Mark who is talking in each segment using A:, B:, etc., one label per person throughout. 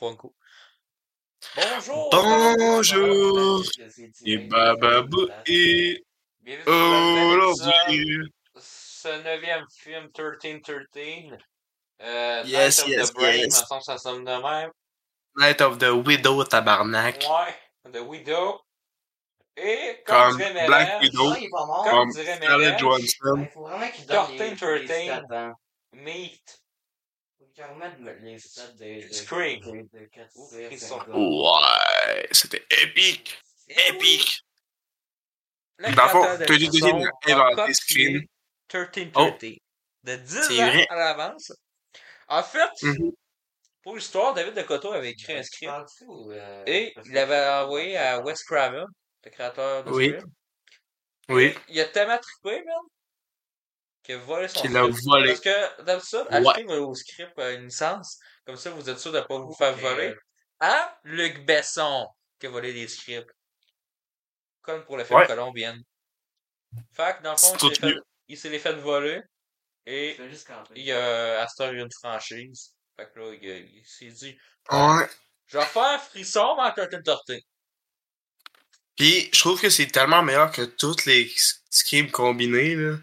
A: Bonjour!
B: Bonjour! Et bababou et
A: épisode,
B: aujourd'hui.
A: ce neuvième film 1313. Euh,
B: Yes,
A: Night of
B: yes,
A: the Brain,
B: yes.
A: ça sonne de même.
B: Night of the Widow, tabarnak.
A: Ouais, The Widow. Et comme,
B: Comme
A: dirait
B: Black Widow.
C: Ah,
A: comme
B: Comme
A: dirait
B: Scarlett Johansson.
C: Il faut vraiment qu'il donne les,
A: Thirteen,
C: les
A: thirteen.
C: stats, hein.
A: Meat, Scream.
B: Ouais, c'était épique.
A: Eh
B: Épique.
A: le
B: fond,
A: créateur de
B: inventé Scream.
A: 1313. De 10
B: C'est
A: ans à l'avance. En fait,
B: Mhm.
A: pour l'histoire, David Decoteau avait écrit un
C: Tu
A: script
C: euh,
A: et il l'avait envoyé à Wes Craven, le créateur de
B: Oui.
A: Scream.
B: Oui.
A: Il a tellement trippé, man, qu'il a volé son
B: Qu'il l'a
A: script.
B: volé.
A: Parce que, d'habitude,
B: Ouais.
A: achetez vos scripts à une licence, comme ça vous êtes sûr de ne pas vous faire voler. Hein? Luc Besson qui a volé des scripts. Comme pour le film
B: Ouais.
A: Colombienne. Fait que, dans le fond, il s'est fait, il s'est les fait voler. Et il a, y a une franchise. Fait que là, il, a- il s'est dit,
B: Ouais.
A: je vais faire un frisson mais en Curtain Torté.
B: Puis, je trouve que c'est tellement meilleur que toutes les s- screams combinés, là.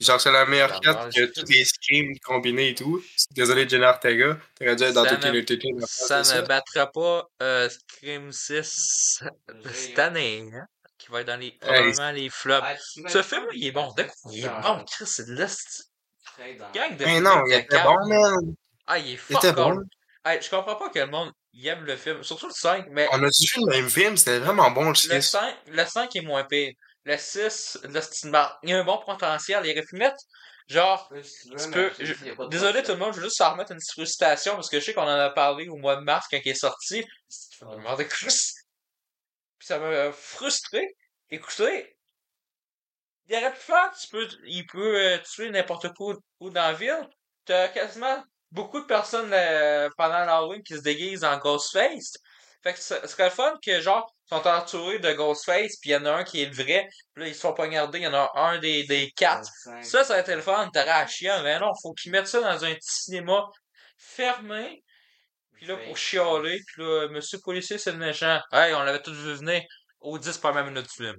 B: Genre, c'est la meilleure
A: La
B: carte que toutes les screams combinés et tout. Désolé, Jenna Ortega. T'aurais dû être dans
A: Ça
B: toutes
A: ne-
B: les TT.
A: Ça ne battra pas euh, Scream 6 de
C: J'ai-
A: cette année, hein, qui va être dans les,
B: Hey.
A: probablement les flops.
C: Ah,
A: Ce film, il est bon. De quoi il est bon, Chris, c'est de
C: dans-
A: Gang de
B: Mais non, il était bon, man.
A: Ah, il est
B: Il
A: fuck
B: était bon.
A: Hey, je comprends pas que le monde il aime le film. Surtout le 5, mais
B: On a vu le même film, c'était vraiment bon, le
A: le
B: 6.
A: 5, le 5 est moins pire. Le 6, le style mar- il y a un bon potentiel. Il aurait pu mettre, genre,
C: Tu
A: peux,
C: je-
A: désolé tout le monde, je veux juste en remettre une frustration parce que je sais qu'on en a parlé au mois de mars quand il est sorti. Puis ça m'a frustré. Écoutez, il aurait pu faire, tu peux, il peut euh, tuer n'importe où, où dans la ville. T'as quasiment beaucoup de personnes euh, pendant l'Halloween qui se déguisent en Ghostface. Fait que ce serait le fun que, genre, ils sont entourés de Ghostface, puis il y en a un qui est le vrai, puis là, ils se font poignarder, il y en a un des, des quatre. Ça, ça aurait été le fun, t'aurais à chier, mais non, faut qu'ils mettent ça dans un petit cinéma fermé, puis là, pour chialer, puis là, monsieur policier, c'est le méchant. Hey, on l'avait tous vu venir aux 10 premières minutes du film.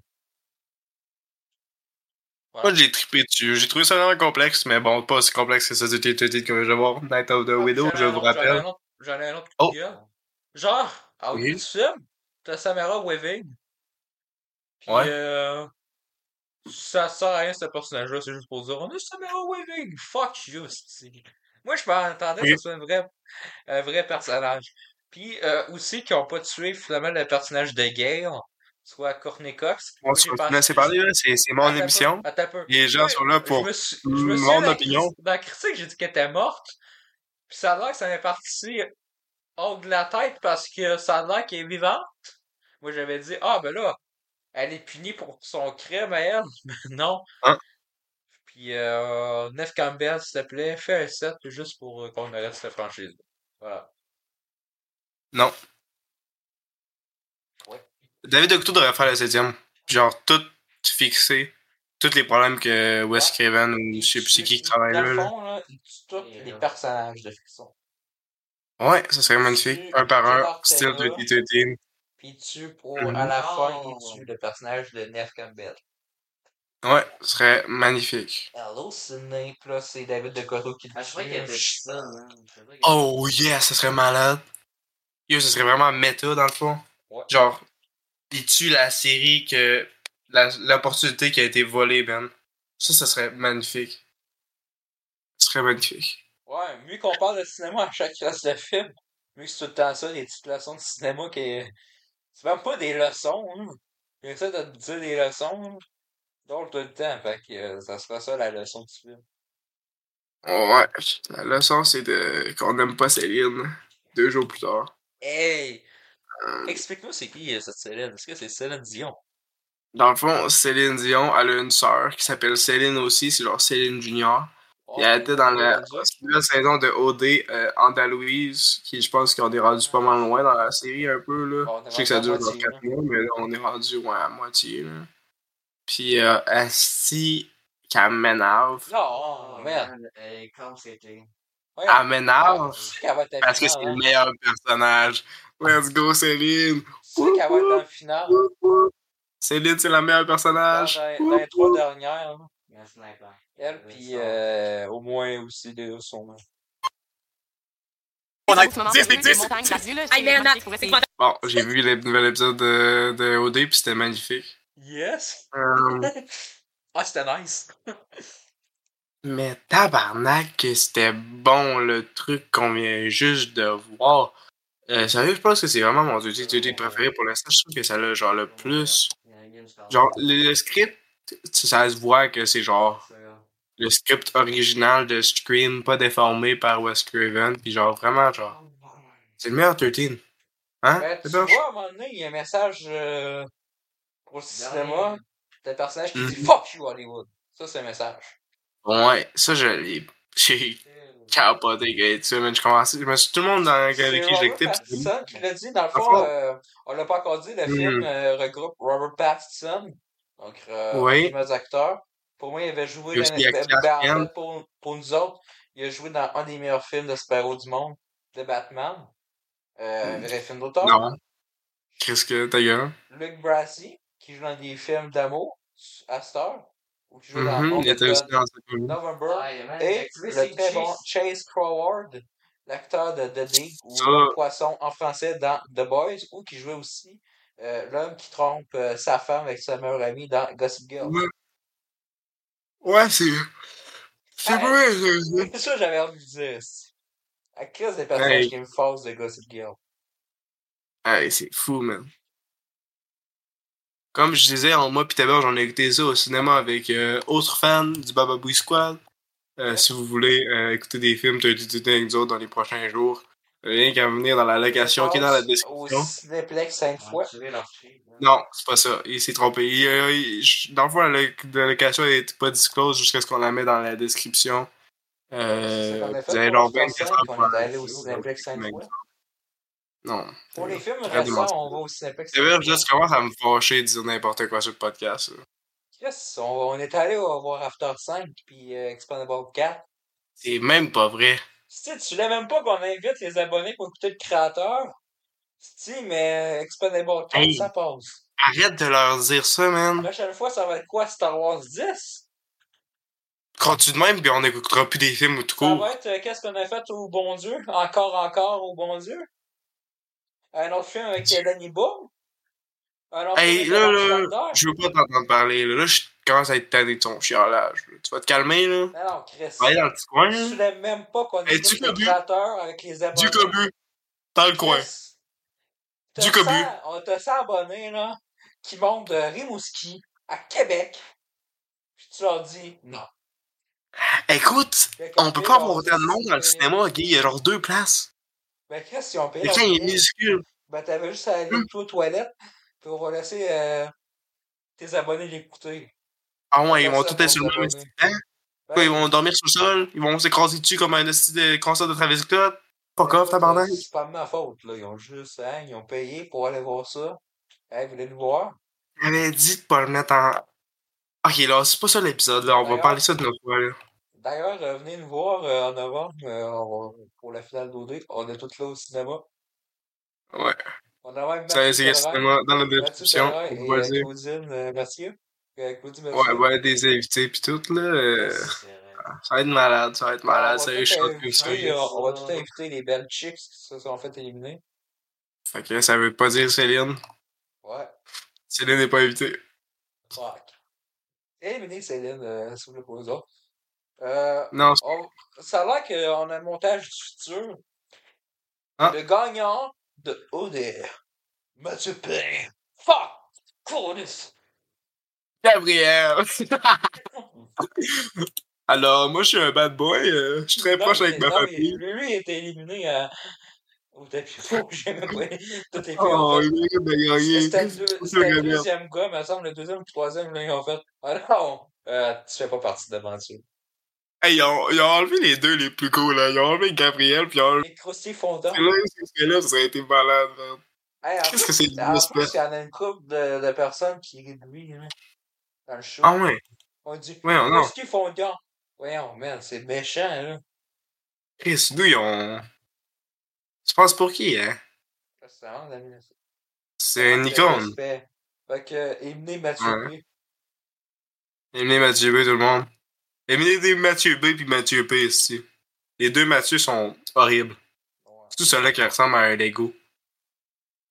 B: Moi, j'ai trippé dessus. J'ai trouvé ça vraiment complexe, mais bon, pas aussi complexe que ça du TTT que je vais voir. Night of the Widow,
A: J'en ai
B: je
A: un
B: vous
A: autre, J'en ai
B: rappelle.
A: un autre, j'en ai un autre
B: Oh.
A: Genre, à au
B: Oui.
A: t'as Samara Weaving. Puis,
B: Ouais.
A: euh, ça sert à rien, ce personnage-là, c'est juste pour dire, on a Samara Weaving, fuck you, Moi, je m'attendais que
B: Oui.
A: ce soit un vrai, un vrai personnage. Puis, euh, aussi, qu'ils ont pas tué, finalement, le personnage de Gale, soit Courtney Cox.
B: On
A: Moi,
B: se
A: j'ai
B: va
A: pensé-
B: laisser parler. C'est mon émission. Les gens sont là pour mon opinion.
A: Dans la critique, j'ai dit qu'elle était morte. Puis ça a l'air que ça m'est parti hors de la tête parce que ça a l'air qu'elle est vivante. Moi, j'avais dit, ah, ben là, elle est punie pour son crime à elle. Mais non.
B: Hein?
A: Puis, euh, Nef Campbell, s'il te plaît, fais un set juste pour euh, qu'on arrête cette franchise. Voilà.
B: Non.
A: Ouais.
B: David Octo devrait faire le septième. Genre, tout fixé. Tous les problèmes que Wes
A: Ouais.
B: Craven ou je sais plus c'est qui qui travaille
A: Dans
B: là.
A: le
B: là.
A: fond, là, il tue tous les personnages de fiction.
B: Ouais, ça serait magnifique.
A: Tu-
B: Un par
A: tu
B: un, style de
A: là.
B: TTT.
A: Puis il tue pour, à la fin,
C: Oh.
A: il tue le personnage de Nef Campbell.
B: Ouais, ce serait magnifique.
A: Hello, Sydney. Puis là, c'est David de Cotto qui le
C: Ah,
A: tue.
C: hein.
B: Oh yeah, ça serait malade. Yo, ça serait vraiment méta dans le fond.
A: Ouais.
B: Genre, il tue la série que. la- L'opportunité qui a été volée, Ben. Ça, ça serait magnifique. Ce serait magnifique.
A: Ouais, mieux qu'on parle de cinéma à chaque classe de film, mieux que c'est tout le temps ça, des petites leçons de cinéma qui. C'est même pas des leçons, hein. Il essaie de te dire des leçons. Donc tout le temps, fait que euh, ça sera ça la leçon du film.
B: Ouais, la leçon, c'est de qu'on n'aime pas Céline. Deux jours plus tard.
A: Hey!
B: Euh,
A: Explique-nous c'est qui euh, cette Céline? Est-ce que c'est Céline Dion?
B: Dans le fond, Céline Dion, elle a une sœur qui s'appelle Céline aussi, c'est genre Céline Junior.
A: Oh,
B: Et elle était dans la nouvelle saison de OD euh, Andalouse, qui je pense qu'on est rendu pas mal loin dans la série un peu. Là.
A: Bon,
B: je sais que ça dure genre
A: moitié,
B: 4 mois, mais là on est rendu ouais, à moitié. Là. Puis euh, Asti, qu'elle m'énerve.
A: Non, merde.
C: Euh, comme c'était.
A: Ouais,
B: Elle m'énerve
A: qu'elle
B: parce que c'est le
A: hein?
B: meilleur personnage. Let's go, Céline.
A: Tu sais qu'elle va être en finale.
B: Céline, c'est le meilleur personnage.
A: dans- dans les trois dernières, là.
C: Un sniper.
A: Elle, puis euh, au moins aussi Léa son
B: On a
D: Au moment
B: 10
D: où
B: des
D: les
B: 10.
D: montagnes basent, là,
E: Hey,
D: c'est
E: man,
D: magnifique, pour vrai, c'est
B: Bon, j'ai vu le nouvel épisode de, de OD, puis c'était magnifique.
A: Yes!
B: Euh,
A: Ah, c'était nice!
B: mais tabarnak, que c'était bon le truc qu'on vient juste de voir. Euh, sérieux, je pense que c'est vraiment mon duty duty préféré pour l'instant. Je trouve que ça a genre le plus. Genre, le script, ça se voit que c'est genre le script original de Scream, pas déformé par Wes Craven, puis genre vraiment, genre, c'est le meilleur 13. Hein?
A: Ben, tu vois, à un moment donné, il y a un message euh, au cinéma d'un personnage qui dit
B: Mhm.
A: Fuck you, Hollywood. Ça, c'est un message.
B: Ouais, ça, je l'ai. J'ai capoté que ça, man. Je commençais. Je me suis tout le monde dans
A: C'est
B: pis c'était-
A: Pattinson qui l'a dit. Dans le fond- euh, on l'a pas encore dit, le
B: Mhm.
A: film euh, regroupe Robert Pattinson, donc euh,
B: Oui.
A: les meilleurs acteurs. Pour moi, il avait joué dans ben, en fait, pour, pour nous autres, il a joué dans un des meilleurs films de super-héros du monde, de Batman. Euh, un vrai film d'auteur.
B: Non. Qu'est-ce que ta gueule?
A: Luke Brasi, qui joue dans des films d'amour à heure, ou qui joue dans
B: Mhm, Il était aussi
A: November,
B: dans.
A: November,
C: Ah, il y a même
A: et le très bon. Chase Crawford, l'acteur de The Dig, ou
B: Ça-
A: poisson en français dans The Boys, ou qui jouait aussi euh, l'homme qui trompe euh, sa femme avec sa meilleure amie dans Gossip Girl.
B: Ouais. Ouais, c'est. C'est
A: Ah,
B: vrai, c'est-
A: C'est ça que j'avais envie de dire. À cause des personnages
B: Hey.
A: qui me forcent de Gossip Girl.
B: Hey, c'est fou, man. Comme je disais, en moi pis Taber, j'en ai écouté ça au cinéma avec euh, autres fans du Baba Booey Squad. Euh, si vous voulez euh, écouter des films 32 avec nous autres dans les prochains jours, rien qu'à venir dans la location qui est dans la
A: Au
B: description.
A: Cinéplex 5
C: On a
A: fois.
C: leur là.
B: Non, c'est pas ça. Il s'est trompé. Il, euh, il- dans le fond, la, lo- la location n'est pas disclose jusqu'à ce qu'on la met dans la description. Euh,
A: qu'on a fait
B: vous avez
A: pour
B: genre
A: Star
B: 24
A: cinq,
B: heures
A: on
B: pour
A: est allé au Cinéplex 5
B: mec.
A: fois.
B: Non.
A: Pour les films récents, on va au Cinéplex
B: C'est
A: 5
B: vrai,
A: fois.
B: je commence à me fâcher de dire n'importe quoi sur le podcast.
A: Yes, on, on est allé voir After 5 puis euh, Expandable 4.
B: C'est même pas vrai.
A: Tu sais, tu voulais même pas qu'on invite les abonnés pour écouter le créateur. Si, mais euh, Expandable 4,
B: Hey.
A: ça passe.
B: Arrête de leur dire ça,
A: La
B: man.
A: prochaine fois, ça va être quoi, Star Wars 10?
B: Continue de même, puis on n'écoutera plus des films ou tout
A: Ça
B: court.
A: va être euh, qu'est-ce qu'on a fait au bon Dieu? Encore, encore au bon Dieu? Un autre film avec Danny Boone? Un autre
B: Hey,
A: film
B: là,
A: avec
B: là,
A: Thunder?
B: je veux pas t'entendre parler. Là, Là, je commence à être tanné de ton chialage. là. Tu vas te calmer, là.
A: Non, non, Chris.
B: Va aller dans le petit coin,
A: Tu
B: là.
A: voulais même pas qu'on le
B: cobu.
A: créateur avec les abonnés.
B: Du cobu. Dans le coin. Du cobu.
A: 100 On t'a 100 abonnés, là, qui montent de Rimouski à Québec. Puis tu leur dis non.
B: Écoute, on peut pas avoir autant de monde dans le cinéma, gay. Il y a genre deux places.
A: Ben, Chris, si on paye
B: Le il est minuscule.
A: ben, t'avais juste à aller
B: Hum.
A: aux toilettes, puis on va laisser euh, tes abonnés l'écouter.
B: Ah ouais, ils vont tout être sur le même. Hein? Ils vont dormir sur le sol, ils vont s'écraser dessus comme un concert de Travis Scott. Fuck off, tabarnak.
A: C'est pas de ma faute, là. Ils ont juste, hein, ils ont payé pour aller voir ça. Hey, vous voulez le voir?
B: J'avais dit de pas le mettre en. Ok, là, c'est pas ça l'épisode, là. On va parler ça de notre fois, là.
A: D'ailleurs, euh, venez nous voir euh, en novembre euh, on pour la finale d'OD. On est tous là au cinéma.
B: Ouais.
A: On a même
B: c'est cinéma dans la description.
A: Et. Claudine euh, Claudie Mathieu.
B: Ouais, ouais, des invités pis tout, là. euh,
C: C'est.
B: Ça va être malade, ça va être
A: Ah,
B: malade, ça être chaud comme ça.
A: euh, on va tout inviter les belles chicks qui se sont fait éliminer.
B: Fait que ça veut pas dire Céline.
A: Ouais.
B: Céline n'est pas invitée.
A: Fuck. Éliminer Céline, euh, s'il vous plaît, pour autres. Euh,
B: Non, c'est-
A: on- ça a l'air qu'on a un montage du futur.
B: Ah.
A: Le gagnant de OD, Mathieu Perrin. Fuck! Cournis!
B: Gabriel! Alors, moi, je suis un bad boy. euh, je suis très proche avec ma famille.
A: Lui, lui, il était éliminé à... au tapis rouge. J'ai même pas... Tout est fait.
B: Oh,
A: en fait.
B: il de gagner.
A: C'était le, deux-
B: C'est
A: c'était le deuxième gars, me semble, le deuxième ou le troisième, là, ils ont fait Ah non, euh, tu fais pas partie de l'aventure.
B: Hey, ils ont, ils ont enlevé les deux les plus cool, là. Ils ont enlevé Gabriel, puis ils ont enlevé.
A: Les croustilles fondants.
B: Là, ce serait-là, ça aurait été malade, man.
A: Hey, en
B: Qu'est-ce que c'est
A: En
B: une
A: plus, il y en a une couple de, de personnes qui de lui, hein, dans le show.
B: Ah ouais.
A: On dit
B: Ouais, non.
A: Croustilles fondants. Voyons, man, c'est méchant, là.
B: Chris, nous, ils ont. Tu penses pour qui, hein?
A: C'est
B: une icône.
A: Fait que, éliminez Mathieu
B: Ouais.
A: B.
B: Émilie Mathieu B, tout le monde. Émilie Mathieu B puis Mathieu P ici. Les deux Mathieu sont horribles.
A: Ouais.
B: Surtout celui-là qui ressemble à un Lego.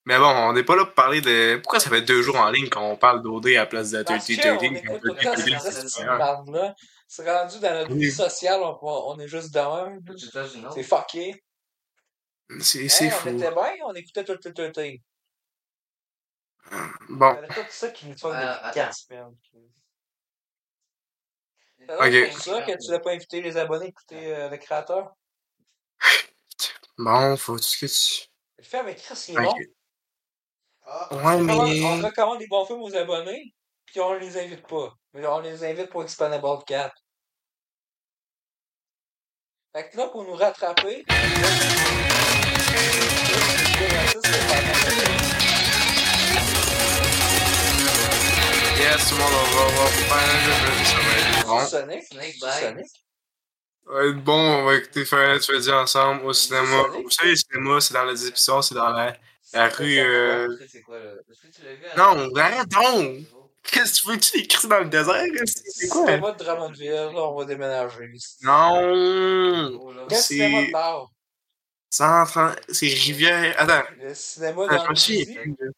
B: Mais bon, on n'est pas là pour parler de. Pourquoi ça fait deux jours en ligne qu'on parle d'OD à la place de
A: Parce
B: 30
A: qu'on
B: 30
A: écoute tout le temps cette petite
B: C'est
A: marde-là. C'est rendu dans notre vie sociale, on, on est juste
C: États-Unis.
A: C'est fucké.
B: c'est
A: Hey,
B: fou.
A: on était bien, on écoutait tout, tout, tout, tout.
B: Bon,
A: On tout ça qui nous tourne
C: Euh,
A: depuis
C: attends.
A: 4 semaines. C'est ça que tu n'as pas invité les abonnés à écouter euh, le créateur.
B: bon, faut tout ce que tu.
A: Le film avec Chris, il est bon.
C: Ah,
B: Ouais,
A: On recommande-
B: mais.
A: On recommande des bons films aux abonnés, puis on les invite pas. Mais on les invite pour Expandable 4. Fait que là, pour nous rattraper.
B: Yes, tout le monde, on va, on va faire. Ça va être bon.
A: Sonic.
C: Snake
A: C'est
C: Bite.
A: Sonic.
B: Va être bon, on va écouter Final Fantasy ensemble au cinéma.
A: Sonic.
B: Vous savez, le cinéma, c'est dans les épisodes, c'est dans la, la rue. Euh...
C: C'est quoi, là? Est-ce que tu l'as vu? à-
B: Non, arrête donc! Qu'est-ce que tu veux que tu l'écris dans le désert? C'est quoi?
A: Cinéma de Drummondville, là, on va déménager.
B: Non! C'est-
A: cinéma de bar?
B: 130. C'est Rivière. Attends,
A: Le cinéma
B: Ah, je
A: dans
B: me
A: le